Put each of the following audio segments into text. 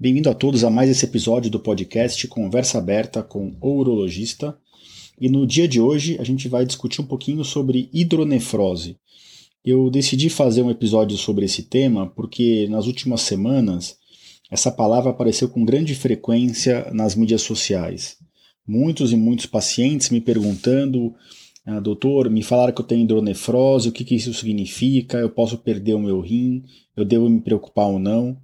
Bem-vindo a todos a mais esse episódio do podcast Conversa Aberta com o Urologista. E no dia de hoje a gente vai discutir um pouquinho sobre hidronefrose. Eu decidi fazer um episódio sobre esse tema porque nas últimas semanas essa palavra apareceu com grande frequência nas mídias sociais. Muitos e muitos pacientes me perguntando, ah, doutor, me falaram que eu tenho hidronefrose, o que, que isso significa? Eu posso perder o meu rim? Eu devo me preocupar ou não?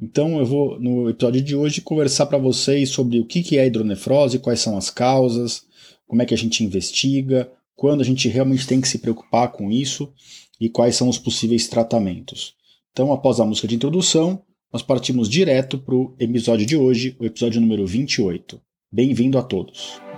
Então eu vou no episódio de hoje conversar para vocês sobre o que é hidronefrose, quais são as causas, como é que a gente investiga, quando a gente realmente tem que se preocupar com isso e quais são os possíveis tratamentos. Então, após a música de introdução, nós partimos direto para o episódio de hoje, o episódio número 28. Bem-vindo a todos!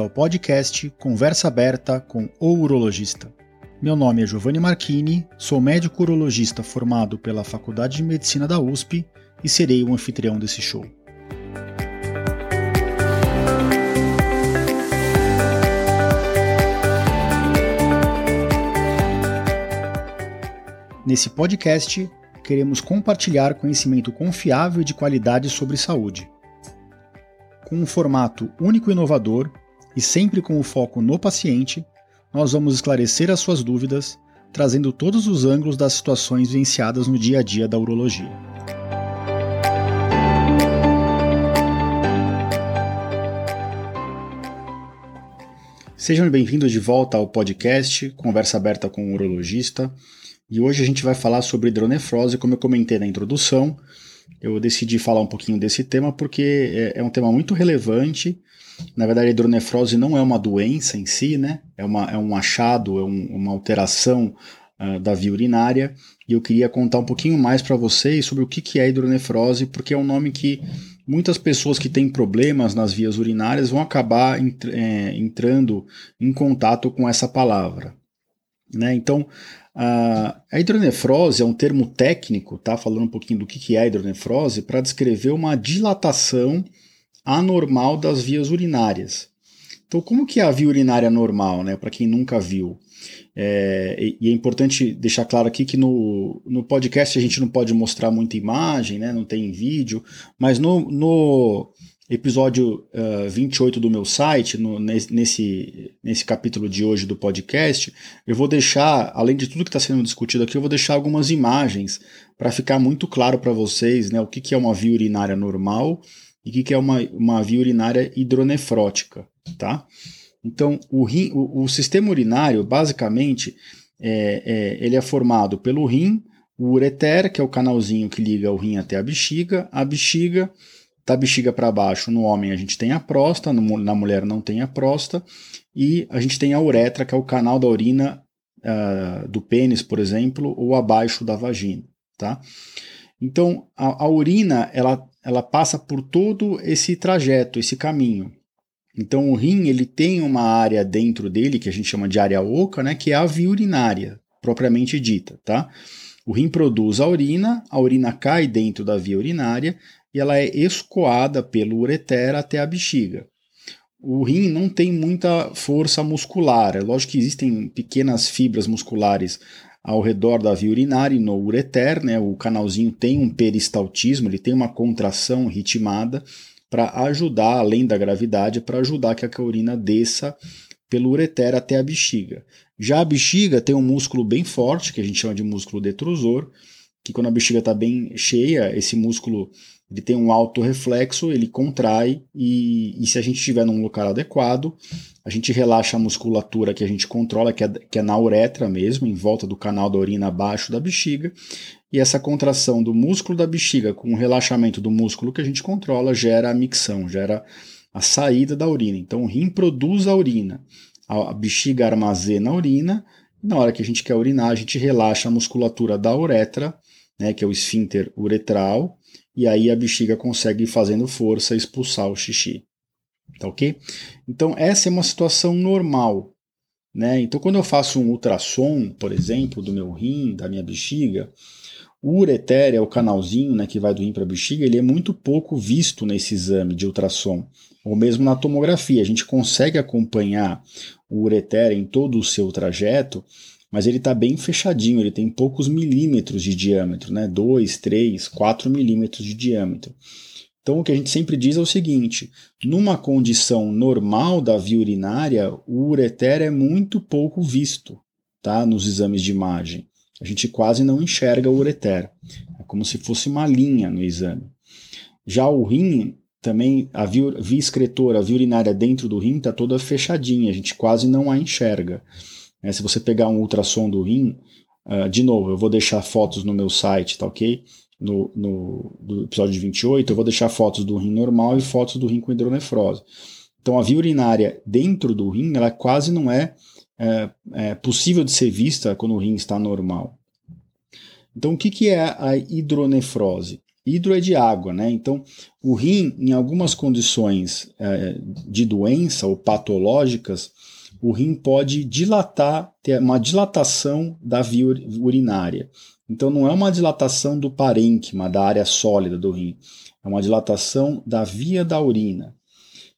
Ao podcast Conversa Aberta com o Urologista. Meu nome é Giovanni Marchini, sou médico urologista formado pela Faculdade de Medicina da USP e serei o anfitrião desse show. Nesse podcast, queremos compartilhar conhecimento confiável e de qualidade sobre saúde com um formato único e inovador e sempre com o foco no paciente, nós vamos esclarecer as suas dúvidas, trazendo todos os ângulos das situações vivenciadas no dia a dia da urologia. Sejam bem-vindos de volta ao podcast Conversa Aberta com o Urologista. E hoje a gente vai falar sobre hidronefrose, como eu comentei na introdução eu decidi falar um pouquinho desse tema porque é, é um tema muito relevante. Na verdade, a hidronefrose não é uma doença em si, né? É, uma, é um achado, é um, uma alteração uh, da via urinária. E eu queria contar um pouquinho mais para vocês sobre o que, que é hidronefrose, porque é um nome que muitas pessoas que têm problemas nas vias urinárias vão acabar é, entrando em contato com essa palavra. Né? Então, a hidronefrose é um termo técnico, tá? Falando um pouquinho do que é a hidronefrose, para descrever uma dilatação anormal das vias urinárias. Então, como que é a via urinária normal, né? Para quem nunca viu. É, e é importante deixar claro aqui que no, no podcast a gente não pode mostrar muita imagem, né? Não tem vídeo, mas no, no episódio uh, eh, 28 do meu site, no, nesse, nesse capítulo de hoje do podcast, eu vou deixar, além de tudo que está sendo discutido aqui, eu vou deixar algumas imagens para ficar muito claro para vocês né, o que, que é uma via urinária normal e o que, que é uma, uma via urinária hidronefrótica. Tá? Então, o, rim, o, o sistema urinário, basicamente, é, é, ele é formado pelo rim, o ureter, que é o canalzinho que liga o rim até a bexiga, a bexiga da bexiga para baixo, no homem a gente tem a próstata, na mulher não tem a próstata, e a gente tem a uretra, que é o canal da urina uh, do pênis, por exemplo, ou abaixo da vagina, tá? Então, a, a, urina, ela, ela passa por todo esse trajeto, esse caminho. Então, o rim, ele tem uma área dentro dele, que a gente chama de área oca, né, que é a via urinária, propriamente dita, tá? O rim produz a urina, a urina cai dentro da via urinária, e ela é escoada pelo ureter até a bexiga. O rim não tem muita força muscular, é lógico que existem pequenas fibras musculares ao redor da via urinária e no ureter, né? O canalzinho tem um peristaltismo, ele tem uma contração ritmada para ajudar, além da gravidade, para ajudar que a urina desça pelo ureter até a bexiga. Já a bexiga tem um músculo bem forte, que a gente chama de músculo detrusor, que quando a bexiga está bem cheia, esse músculo ele tem um alto reflexo, ele contrai e, e, se a gente estiver num local adequado, a gente relaxa a musculatura que a gente controla, que é, que é na uretra mesmo, em volta do canal da urina abaixo da bexiga, e essa contração do músculo da bexiga com o relaxamento do músculo que a gente controla gera a micção, gera a saída da urina. Então o rim produz a urina, a bexiga armazena a urina, e na hora que a gente quer urinar, a gente relaxa a musculatura da uretra, né, que é o esfíncter uretral, e aí a bexiga consegue, fazendo força, expulsar o xixi. Tá ok? Então, essa é uma situação normal. Né? Então, quando eu faço um ultrassom, por exemplo, do meu rim, da minha bexiga, O ureter é o canalzinho né, que vai do rim para a bexiga, ele é muito pouco visto nesse exame de ultrassom, ou mesmo na tomografia. A gente consegue acompanhar o ureter em todo o seu trajeto, mas ele está bem fechadinho, ele tem poucos milímetros de diâmetro, né? 2, 3, 4 milímetros de diâmetro. Então, o que a gente sempre diz é o seguinte: numa condição normal da via urinária, o ureter é muito pouco visto tá? nos exames de imagem a gente quase não enxerga o ureter. É como se fosse uma linha no exame. Já o rim, também a via, via excretora, a via urinária dentro do rim está toda fechadinha, a gente quase não a enxerga. É, se você pegar um ultrassom do rim, uh, de novo, eu vou deixar fotos no meu site, tá ok? No, no do episódio 28, eu vou deixar fotos do rim normal e fotos do rim com hidronefrose. Então a via urinária dentro do rim, ela quase não é é, é possível de ser vista quando o rim está normal. Então, o que, que é a hidronefrose? Hidro é de água, né? Então, o rim, em algumas condições é, de doença ou patológicas, o rim pode dilatar, ter uma dilatação da via urinária. Então, não é uma dilatação do parênquima, da área sólida do rim, é uma dilatação da via da urina.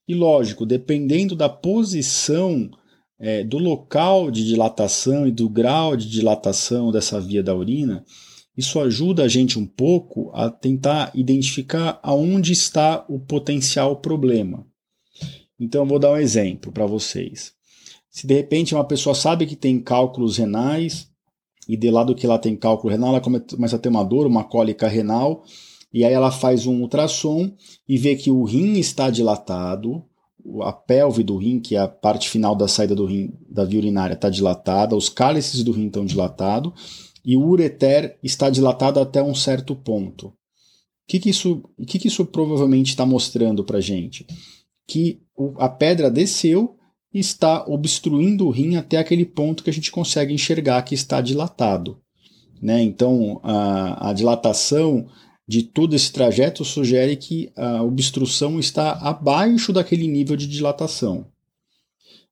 E lógico, dependendo da posição é, do local de dilatação e do grau de dilatação dessa via da urina, isso ajuda a gente um pouco a tentar identificar aonde está o potencial problema. Então, eu vou dar um exemplo para vocês. Se de repente uma pessoa sabe que tem cálculos renais, e de lado que ela tem cálculo renal, ela começa a ter uma dor, uma cólica renal, e aí ela faz um ultrassom e vê que o rim está dilatado, a pelve do rim, que é a parte final da saída do rim da via urinária, está dilatada, os cálices do rim estão dilatados e o ureter está dilatado até um certo ponto. O que, que, isso, que, que isso provavelmente está mostrando para gente? Que a pedra desceu e está obstruindo o rim até aquele ponto que a gente consegue enxergar que está dilatado. Né? Então, a, a dilatação de todo esse trajeto sugere que a obstrução está abaixo daquele nível de dilatação.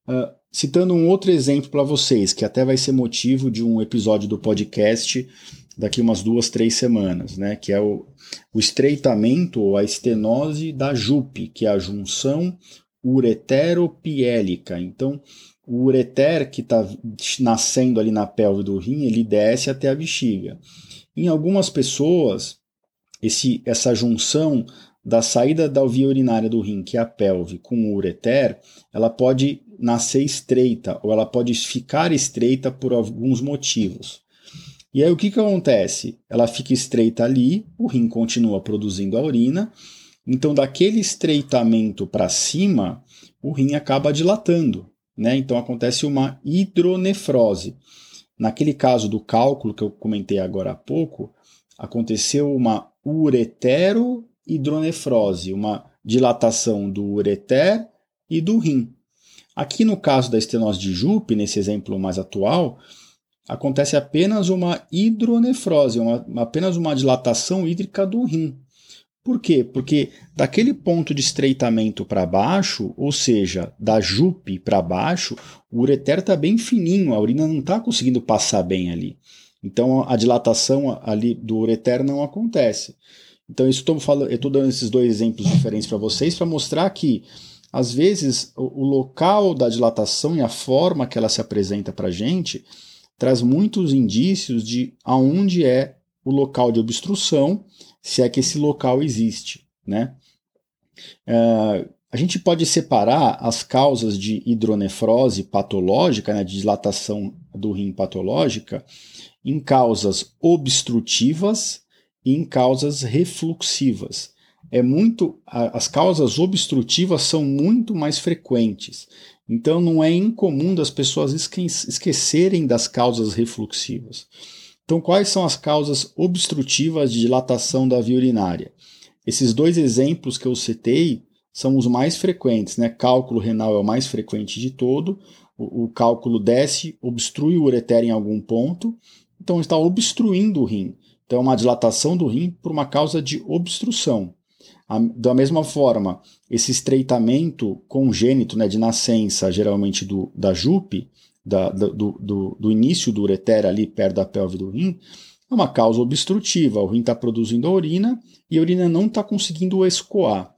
Uh, citando um outro exemplo para vocês, que até vai ser motivo de um episódio do podcast daqui umas duas, três semanas, né? que é o, o estreitamento ou a estenose da JUP, que é a junção ureteropiélica. Então, o ureter que está nascendo ali na pelve do rim, ele desce até a bexiga. Em algumas pessoas, esse, essa junção da saída da via urinária do rim, que é a pelve, com o ureter, ela pode nascer estreita ou ela pode ficar estreita por alguns motivos. E aí o que, que acontece? Ela fica estreita ali, o rim continua produzindo a urina, então daquele estreitamento para cima, o rim acaba dilatando, né? Então acontece uma hidronefrose. Naquele caso do cálculo que eu comentei agora há pouco, aconteceu uma ureterohidronefrose, uma dilatação do ureter e do rim. Aqui no caso da estenose de Jupe, nesse exemplo mais atual, acontece apenas uma hidronefrose, uma, apenas uma dilatação hídrica do rim. Por quê? Porque daquele ponto de estreitamento para baixo, ou seja, da jupe para baixo, o ureter está bem fininho, a urina não está conseguindo passar bem ali. Então a dilatação ali do ureter não acontece. Então isso estou falando, eu estou dando esses dois exemplos diferentes para vocês para mostrar que às vezes o, o, local da dilatação e a forma que ela se apresenta para a gente traz muitos indícios de aonde é o local de obstrução, se é que esse local existe, né? É, a gente pode separar as causas de hidronefrose patológica, né, de dilatação do rim patológica, em causas obstrutivas e em causas refluxivas. É muito as causas obstrutivas são muito mais frequentes. Então não é incomum das pessoas esquecerem das causas refluxivas. Então quais são as causas obstrutivas de dilatação da via urinária? Esses dois exemplos que eu citei são os mais frequentes, né? Cálculo renal é o mais frequente de todo. O, o cálculo desce, obstrui o ureter em algum ponto então está obstruindo o rim. Então é uma dilatação do rim por uma causa de obstrução. A, da mesma forma, esse estreitamento congênito né, de nascença, geralmente do, da jupe, da, do, do, do, início do ureter ali perto da pelve do rim, É uma causa obstrutiva, o rim está produzindo a urina e a urina não está conseguindo escoar.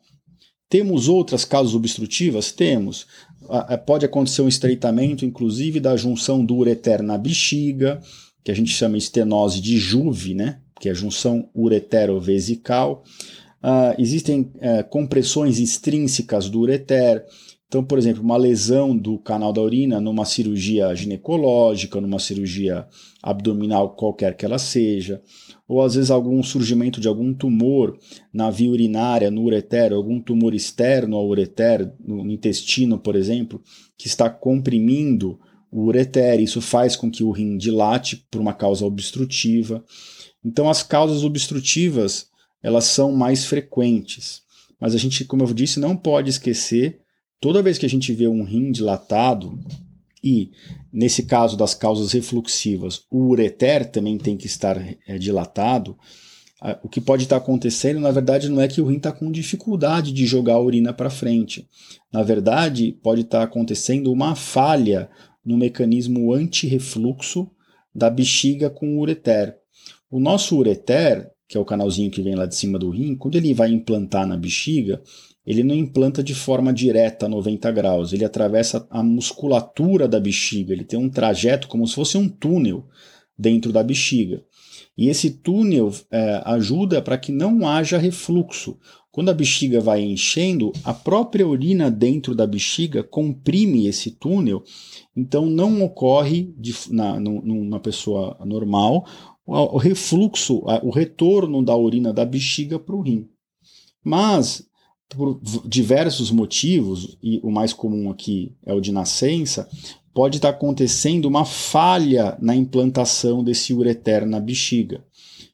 Temos outras causas obstrutivas? Temos. Pode acontecer um estreitamento, inclusive, da junção do ureter na bexiga, que a gente chama estenose de Juve, né? que é a junção uretero-vesical. Uh, existem uh, compressões extrínsecas do ureter. Então, por exemplo, uma lesão do canal da urina numa cirurgia ginecológica, numa cirurgia abdominal, qualquer que ela seja, ou às vezes algum surgimento de algum tumor na via urinária, no ureter, algum tumor externo ao ureter, no intestino, por exemplo, que está comprimindo o ureter. Isso faz com que o rim dilate por uma causa obstrutiva. Então, as causas obstrutivas elas são mais frequentes. Mas a gente, como eu disse, não pode esquecer, toda vez que a gente vê um rim dilatado, e nesse caso das causas refluxivas, o ureter também tem que estar é, dilatado, o que pode estar acontecendo, na verdade, não é que o rim está com dificuldade de jogar a urina para frente. Na verdade, pode estar acontecendo uma falha no mecanismo anti-refluxo da bexiga com o ureter. O nosso ureter, que é o canalzinho que vem lá de cima do rim, quando ele vai implantar na bexiga, ele não implanta de forma direta a 90 graus, ele atravessa a musculatura da bexiga, ele tem um trajeto como se fosse um túnel dentro da bexiga. E esse túnel é, ajuda para que não haja refluxo. Quando a bexiga vai enchendo, a própria urina dentro da bexiga comprime esse túnel, então não ocorre de, na, numa pessoa normal o refluxo, o retorno da urina da bexiga para o rim. Mas, por diversos motivos, e o mais comum aqui é o de nascença, pode estar acontecendo uma falha na implantação desse ureter na bexiga.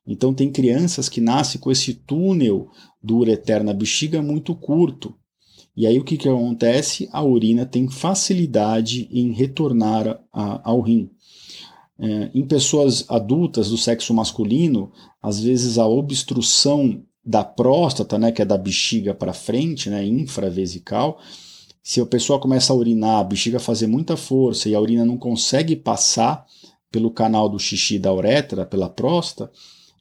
Então, tem crianças que nascem com esse túnel do ureter na bexiga muito curto. E aí, o que, que acontece? A urina tem facilidade em retornar a, ao rim. É, em pessoas adultas do sexo masculino, às vezes a obstrução da próstata, né, que é da bexiga para frente, né, infravesical, se a pessoa começa a urinar, a bexiga fazer muita força e a urina não consegue passar pelo canal do xixi da uretra, pela próstata,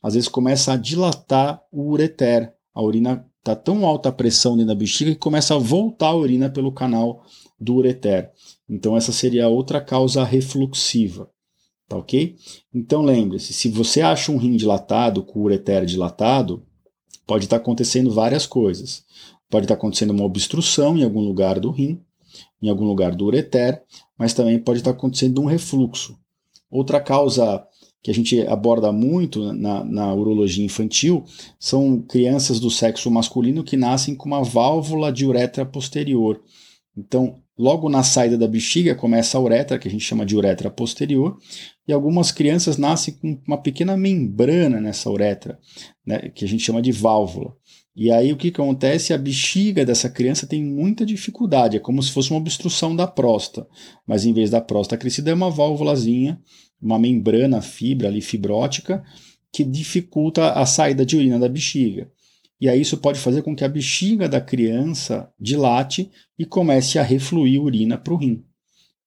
às vezes começa a dilatar o ureter. A urina está tão alta a pressão dentro da bexiga que começa a voltar a urina pelo canal do ureter. Então essa seria outra causa refluxiva. Tá ok? Então lembre-se, se você acha um rim dilatado, com o ureter dilatado, pode estar acontecendo várias coisas. Pode estar acontecendo uma obstrução em algum lugar do rim, em algum lugar do ureter, mas também pode estar acontecendo um refluxo. Outra causa que a gente aborda muito na, na urologia infantil são crianças do sexo masculino que nascem com uma válvula de uretra posterior. Então, logo na saída da bexiga começa a uretra, que a gente chama de uretra posterior, e algumas crianças nascem com uma pequena membrana nessa uretra, né, que a gente chama de válvula. E aí o que, que acontece? A bexiga dessa criança tem muita dificuldade, é como se fosse uma obstrução da próstata, mas em vez da próstata crescida é uma válvulazinha, uma membrana fibra ali fibrótica que dificulta a saída de urina da bexiga. E aí isso pode fazer com que a bexiga da criança dilate e comece a refluir urina para o rim.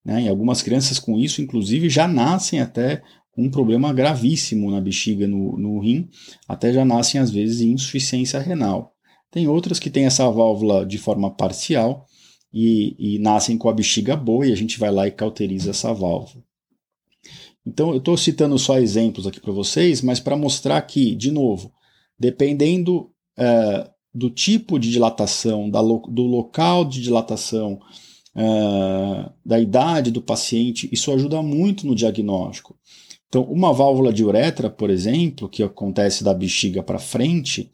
Né? E algumas crianças com isso, inclusive, já nascem até com um problema gravíssimo na bexiga, no, no rim, até já nascem às vezes em insuficiência renal. Tem outras que têm essa válvula de forma parcial e, e nascem com a bexiga boa e a gente vai lá e cauteriza essa válvula. Então, eu estou citando só exemplos aqui para vocês, mas para mostrar que, de novo, dependendo é, do tipo de dilatação, da, do local de dilatação, uh, da idade do paciente, isso ajuda muito no diagnóstico. Então, uma válvula de uretra, por exemplo, que acontece da bexiga para frente,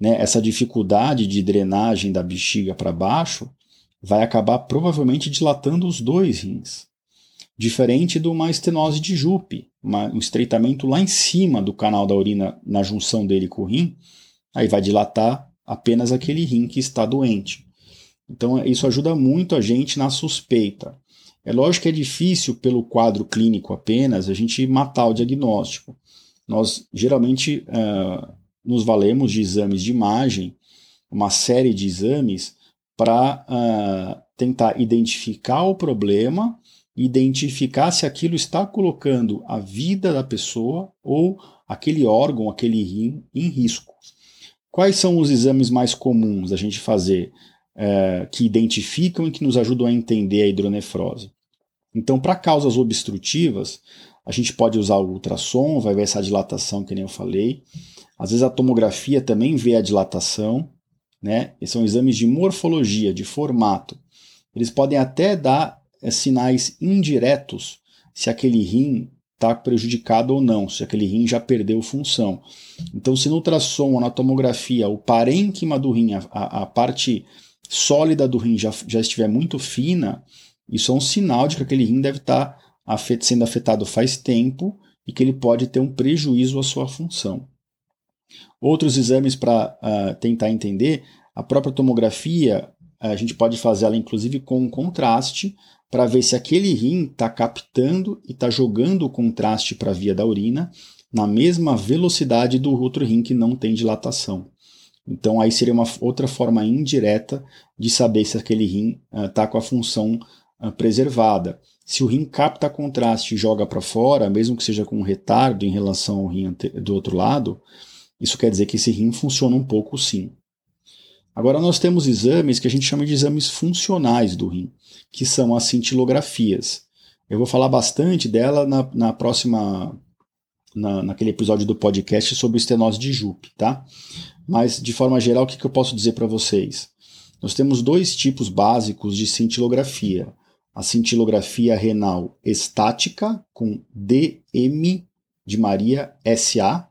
né, essa dificuldade de drenagem da bexiga para baixo, vai acabar provavelmente dilatando os dois rins. Diferente de uma estenose de Jupe, um estreitamento lá em cima do canal da urina, na junção dele com o rim, aí vai dilatar apenas aquele rim que está doente. Então, isso ajuda muito a gente na suspeita. É lógico que é difícil, pelo quadro clínico apenas, a gente matar o diagnóstico. Nós geralmente uh, nos valemos de exames de imagem, uma série de exames, para uh, tentar identificar o problema, identificar se aquilo está colocando a vida da pessoa ou aquele órgão, aquele rim em risco. Quais são os exames mais comuns a gente fazer é, que identificam e que nos ajudam a entender a hidronefrose? Então, para causas obstrutivas, a gente pode usar o ultrassom, vai ver essa dilatação que nem eu falei. Às vezes a tomografia também vê a dilatação, né? Esses são exames de morfologia, de formato. Eles podem até dar é, sinais indiretos se aquele rim está prejudicado ou não, se aquele rim já perdeu função. Então, se no ultrassom ou na tomografia o parênquima do rim, a, a parte sólida do rim já, já estiver muito fina, isso é um sinal de que aquele rim deve estar tá sendo afetado faz tempo e que ele pode ter um prejuízo à sua função. Outros exames para uh, ah, tentar entender, a própria tomografia, a gente pode fazer ela inclusive com contraste, para ver se aquele rim está captando e está jogando o contraste para a via da urina na mesma velocidade do outro rim que não tem dilatação. Então aí seria uma outra forma indireta de saber se aquele rim está uh, com a função uh, preservada. Se o rim capta contraste e joga para fora, mesmo que seja com um retardo em relação ao rim do outro lado, isso quer dizer que esse rim funciona um pouco sim. Agora nós temos exames que a gente chama de exames funcionais do rim, que são as cintilografias. Eu vou falar bastante dela na, na próxima, na, naquele episódio do podcast sobre estenose de Jupe, tá? Mas de forma geral, o que, que eu posso dizer para vocês? Nós temos dois tipos básicos de cintilografia. A cintilografia renal estática, com DM de Maria SA,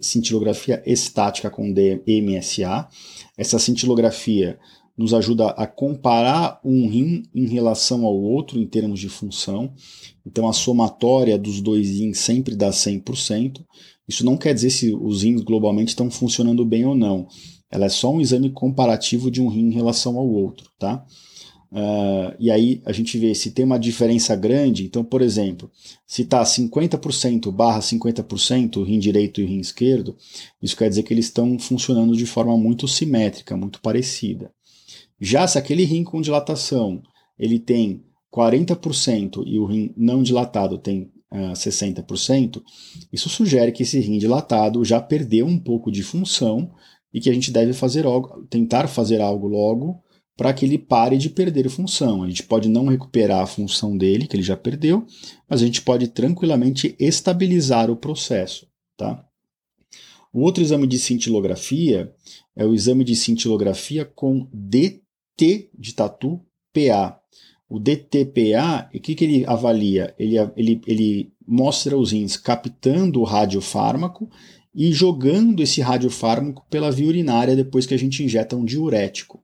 cintilografia estática com DMSA. Essa cintilografia nos ajuda a comparar um rim em relação ao outro em termos de função. Então a somatória dos dois rins sempre dá 100%. Isso não quer dizer se os rins globalmente estão funcionando bem ou não. Ela é só um exame comparativo de um rim em relação ao outro, tá? Uh, e aí a gente vê se tem uma diferença grande. Então, por exemplo, se está 50% barra 50% o rim direito e rim esquerdo, isso quer dizer que eles estão funcionando de forma muito simétrica, muito parecida. Já se aquele rim com dilatação ele tem 40% e o rim não dilatado tem uh, ah, 60%, isso sugere que esse rim dilatado já perdeu um pouco de função e que a gente deve fazer algo, tentar fazer algo logo para que ele pare de perder função. A gente pode não recuperar a função dele, que ele já perdeu, mas a gente pode tranquilamente estabilizar o processo. Tá? O outro exame de cintilografia é o exame de cintilografia com DT de tatu PA. O DTPA, o que, que ele avalia? Ele, ele, ele mostra os rins captando o radiofármaco e jogando esse radiofármaco pela via urinária depois que a gente injeta um diurético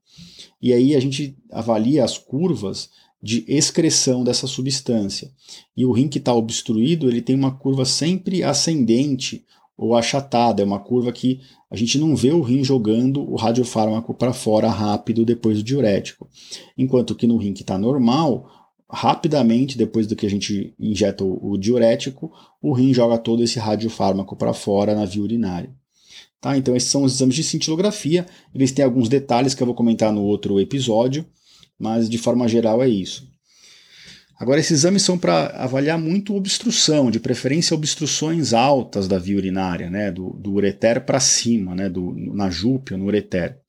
e aí a gente avalia as curvas de excreção dessa substância. E o rim que está obstruído, ele tem uma curva sempre ascendente ou achatada, é uma curva que a gente não vê o rim jogando o radiofármaco para fora rápido depois do diurético. Enquanto que no rim que está normal, rapidamente, depois do que a gente injeta o, o diurético, o rim joga todo esse radiofármaco para fora na via urinária. Tá? Então, esses são os exames de cintilografia. Eles têm alguns detalhes que eu vou comentar no outro episódio, mas de forma geral é isso. Agora, esses exames são para avaliar muito obstrução, de preferência obstruções altas da via urinária, né? do, do ureter para cima, né? do, na júpia, no ureter.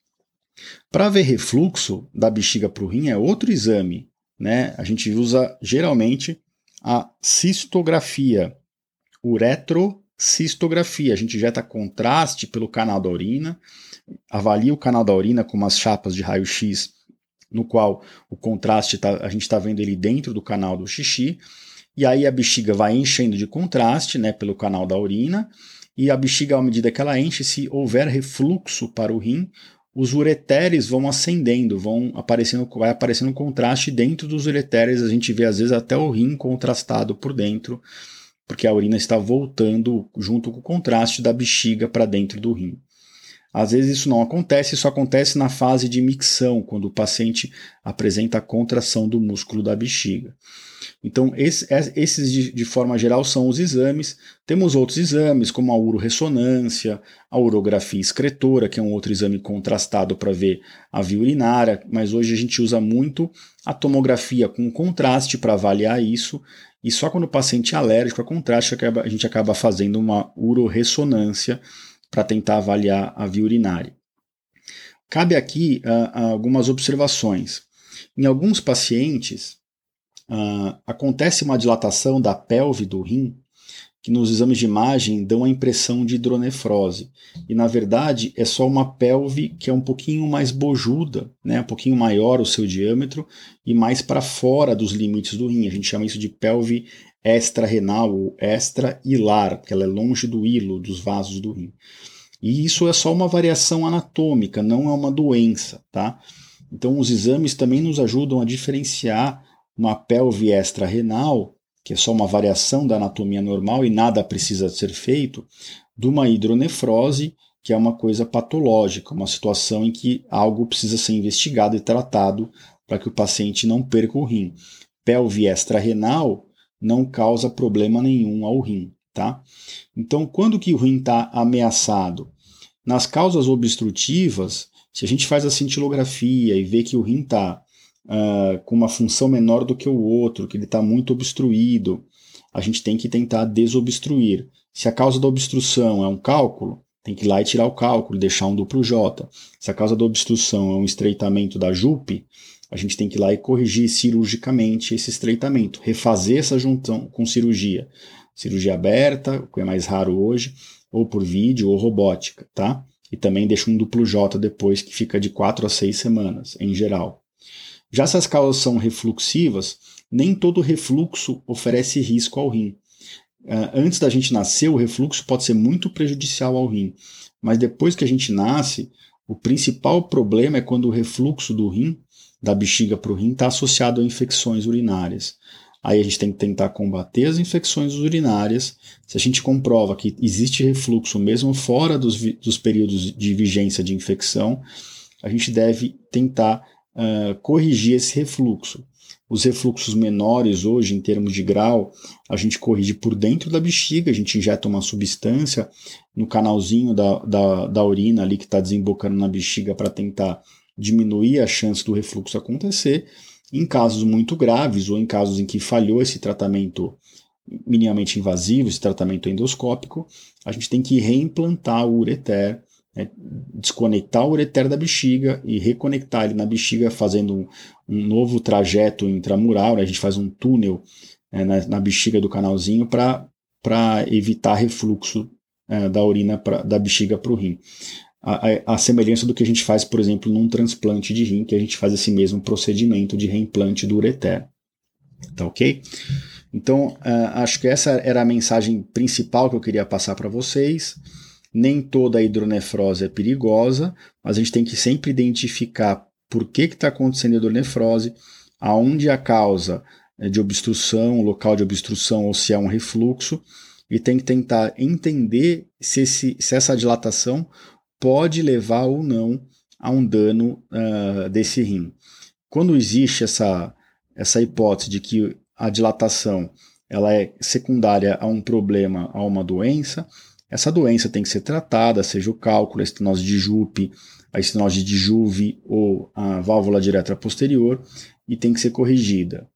Para ver refluxo da bexiga para o rim é outro exame. Né? A gente usa geralmente a cistografia uretro cistografia. A gente injeta contraste pelo canal da urina, avalia o canal da urina com umas chapas de raio-x, no qual o contraste tá, a gente está vendo ele dentro do canal do xixi, e aí a bexiga vai enchendo de contraste né, pelo canal da urina, e a bexiga, à medida que ela enche, se houver refluxo para o rim, os ureteres vão ascendendo, vão aparecendo, vai aparecendo contraste dentro dos ureteres, a gente vê às vezes até o rim contrastado por dentro, porque a urina está voltando junto com o contraste da bexiga para dentro do rim. Às vezes isso não acontece, isso acontece na fase de micção, quando o paciente apresenta a contração do músculo da bexiga. Então, esses de, de, forma geral são os exames. Temos outros exames, como a uroressonância, a urografia excretora, que é um outro exame contrastado para ver a via urinária, mas hoje a gente usa muito a tomografia com contraste para avaliar isso, e só quando o paciente é alérgico a contraste a gente acaba fazendo uma uroressonância para tentar avaliar a via urinária. Cabe aqui uh, algumas observações. Em alguns pacientes, uh, acontece uma dilatação da pelve do rim que nos exames de imagem dão a impressão de hidronefrose. E na verdade é só uma pelve que é um pouquinho mais bojuda, né? um pouquinho maior o seu diâmetro e mais para fora dos limites do rim. A gente chama isso de pelve extra-renal ou extra-hilar, porque ela é longe do hilo, dos vasos do rim. E isso é só uma variação anatômica, não é uma doença, tá? Então os exames também nos ajudam a diferenciar uma pelve extra-renal que é só uma variação da anatomia normal e nada precisa ser feito, de uma hidronefrose, que é uma coisa patológica, uma situação em que algo precisa ser investigado e tratado para que o paciente não perca o rim. Pelve extra-renal não causa problema nenhum ao rim, tá? Então, quando que o rim está ameaçado? Nas causas obstrutivas, se a gente faz a cintilografia e vê que o rim está uh, com uma função menor do que o outro, que ele está muito obstruído, a gente tem que tentar desobstruir. Se a causa da obstrução é um cálculo, tem que ir lá e tirar o cálculo, deixar um duplo J. Se a causa da obstrução é um estreitamento da JUP, a gente tem que ir lá e corrigir cirurgicamente esse estreitamento, refazer essa junção com cirurgia. Cirurgia aberta, o que é mais raro hoje, ou por vídeo ou robótica, tá? E também deixa um duplo J depois, que fica de 4 a 6 semanas, em geral. Já se as causas são refluxivas, nem todo refluxo oferece risco ao rim. Uh, antes da gente nascer, o refluxo pode ser muito prejudicial ao rim, mas depois que a gente nasce, o principal problema é quando o refluxo do rim, da bexiga para o rim, está associado a infecções urinárias. Aí a gente tem que tentar combater as infecções urinárias. Se a gente comprova que existe refluxo mesmo fora dos, dos períodos de vigência de infecção, a gente deve tentar uh, corrigir esse refluxo. Os refluxos menores hoje, em termos de grau, a gente corrige por dentro da bexiga, a gente injeta uma substância no canalzinho da, da, da urina ali que está desembocando na bexiga para tentar diminuir a chance do refluxo acontecer. Em casos muito graves ou em casos em que falhou esse tratamento minimamente invasivo, esse tratamento endoscópico, a gente tem que reimplantar o ureter é desconectar o ureter da bexiga e reconectar ele na bexiga, fazendo um, um novo trajeto intramural. Né? A gente faz um túnel é, na, na, bexiga do canalzinho para evitar refluxo é, da urina pra, da bexiga para o rim. A, a, a, semelhança do que a gente faz, por exemplo, num transplante de rim, que a gente faz esse mesmo procedimento de reimplante do ureter. Tá ok? Então, uh, acho que essa era a mensagem principal que eu queria passar para vocês. Nem toda hidronefrose é perigosa, mas a gente tem que sempre identificar por que está acontecendo a hidronefrose, aonde a causa é de obstrução, local de obstrução ou se é um refluxo, e tem que tentar entender se, esse, se essa dilatação pode levar ou não a um dano uh, desse rim. Quando existe essa, essa hipótese de que a dilatação ela é secundária a um problema, a uma doença, essa doença tem que ser tratada, seja o cálculo, a estenose de Jupe, a estenose de Juve ou a válvula direta posterior, e tem que ser corrigida.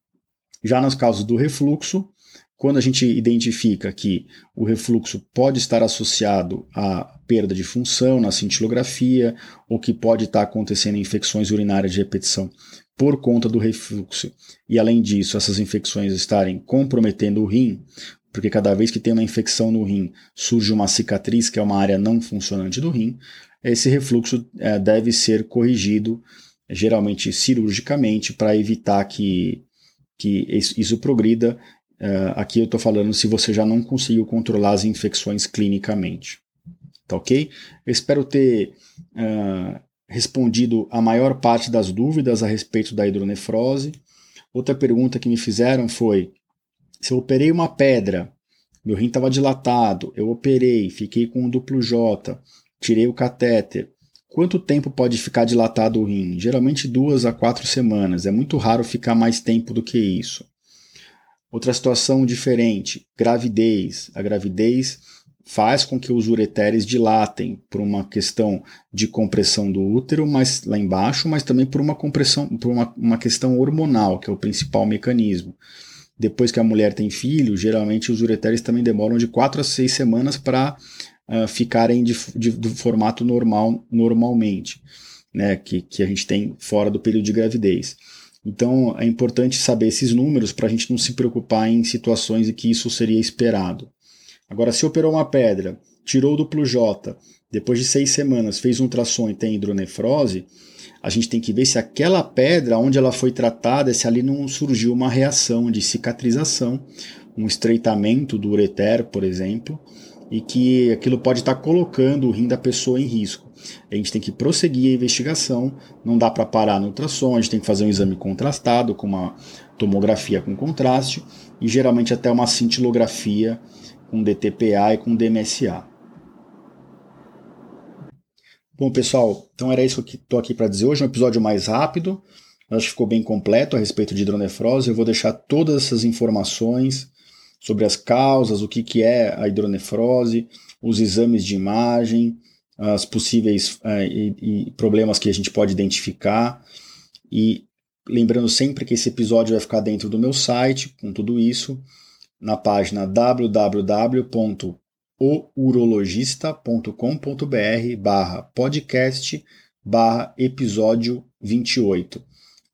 Já nos casos do refluxo, quando a gente identifica que o refluxo pode estar associado à perda de função na cintilografia, ou que pode estar acontecendo infecções urinárias de repetição por conta do refluxo, e além disso, essas infecções estarem comprometendo o rim, porque cada vez que tem uma infecção no rim, surge uma cicatriz, que é uma área não funcionante do rim, esse refluxo é, deve ser corrigido, geralmente cirurgicamente, para evitar que, que isso progrida. É, aqui eu estou falando se você já não conseguiu controlar as infecções clinicamente. Tá ok? Eu espero ter uh, respondido a maior parte das dúvidas a respeito da hidronefrose. Outra pergunta que me fizeram foi: se eu operei uma pedra, meu rim estava dilatado, eu operei, fiquei com um duplo J, tirei o catéter. Quanto tempo pode ficar dilatado o rim? Geralmente duas a quatro semanas. É muito raro ficar mais tempo do que isso. Outra situação diferente, gravidez. A gravidez faz com que os ureteres dilatem por uma questão de compressão do útero, mas lá embaixo, mas também por uma compressão, por uma, uma questão hormonal, que é o principal mecanismo. Depois que a mulher tem filho, geralmente os ureteres também demoram de 4 a 6 semanas para uh, ah, ficarem de, de, do formato normal normalmente, né, que, que a gente tem fora do período de gravidez. Então é importante saber esses números para a gente não se preocupar em situações em que isso seria esperado. Agora, se operou uma pedra, tirou o duplo J, depois de seis semanas fez um ultrassom e tem hidronefrose, a gente tem que ver se aquela pedra, onde ela foi tratada, se ali não surgiu uma reação de cicatrização, um estreitamento do ureter, por exemplo, e que aquilo pode estar colocando o rim da pessoa em risco. A gente tem que prosseguir a investigação, não dá para parar no ultrassom, a gente tem que fazer um exame contrastado com uma tomografia com contraste e geralmente até uma cintilografia com DTPA e com DMSA. Bom, pessoal, então era isso que estou aqui para dizer hoje, um episódio mais rápido, acho que ficou bem completo a respeito de hidronefrose. Eu vou deixar todas essas informações sobre as causas, o que, que é a hidronefrose, os exames de imagem, as possíveis uh, e, e problemas que a gente pode identificar. E lembrando sempre que esse episódio vai ficar dentro do meu site, com tudo isso, na página www.ourologista.com.br barra podcast barra episódio 28.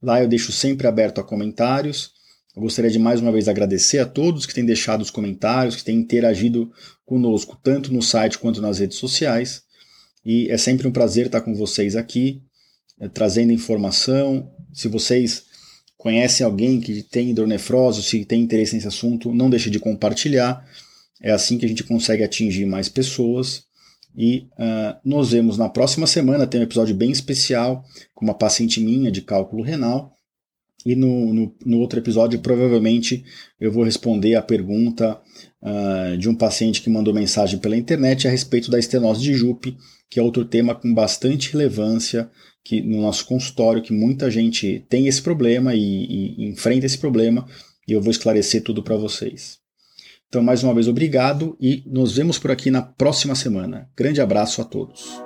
Lá eu deixo sempre aberto a comentários eu gostaria de mais uma vez agradecer a todos que têm deixado os comentários, que têm interagido conosco, tanto no site quanto nas redes sociais. E é sempre um prazer estar com vocês aqui, é, trazendo informação. Se vocês conhecem alguém que tem hidronefrose, se tem interesse nesse assunto, não deixe de compartilhar. É assim que a gente consegue atingir mais pessoas. E uh, nos vemos na próxima semana. Tem um episódio bem especial com uma paciente minha de cálculo renal e no, no, no, outro episódio, provavelmente, eu vou responder a pergunta uh, de um paciente que mandou mensagem pela internet a respeito da estenose de Jupe, que é outro tema com bastante relevância que no nosso consultório, que muita gente tem esse problema e, e, enfrenta esse problema, e eu vou esclarecer tudo para vocês. Então, mais uma vez, obrigado e nos vemos por aqui na próxima semana. Grande abraço a todos.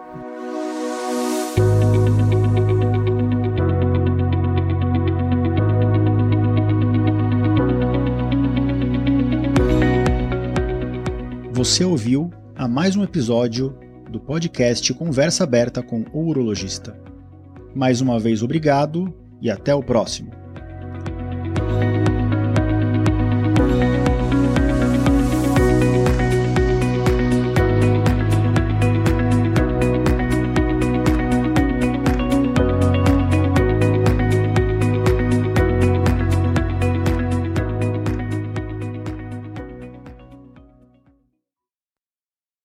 Você ouviu a mais um episódio do podcast Conversa Aberta com o Urologista. Mais uma vez, obrigado e até o próximo.